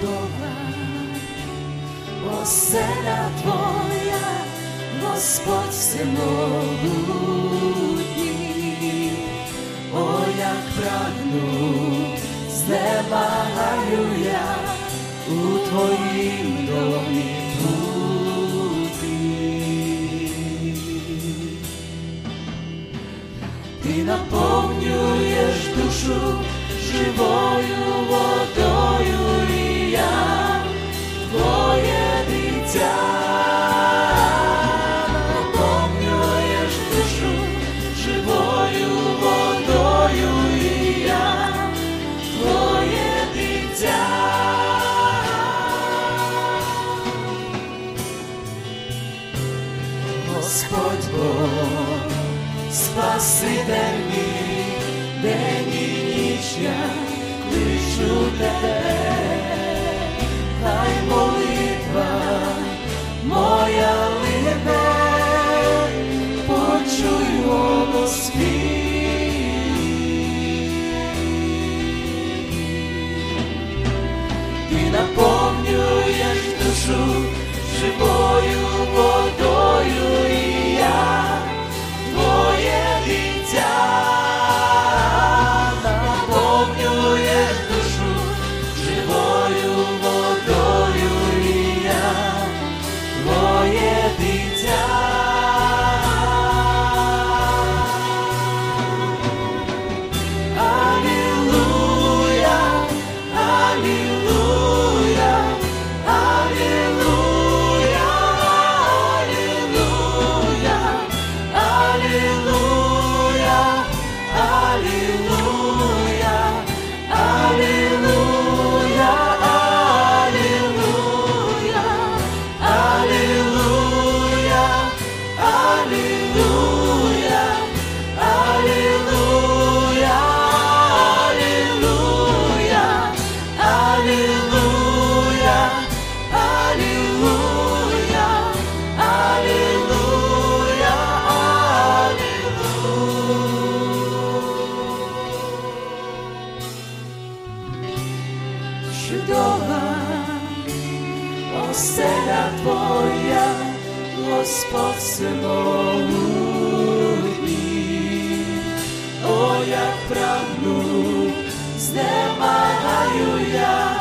чудова, оселя Твоя, Господь всемогутній, о, як прагну, знемагаю я у Твоїм домі. Ти наповнюєш душу живою водою, я твоє дитя, наповнюєш душу живою водою, і я твоє дитя. Господь Бог, Спаситель мій, день і ніч я кличу тебе, мій. Ти наповнюєш душу живою Чудова оселя Твоя, Господь всемогутній, о, як прагну, знемагаю я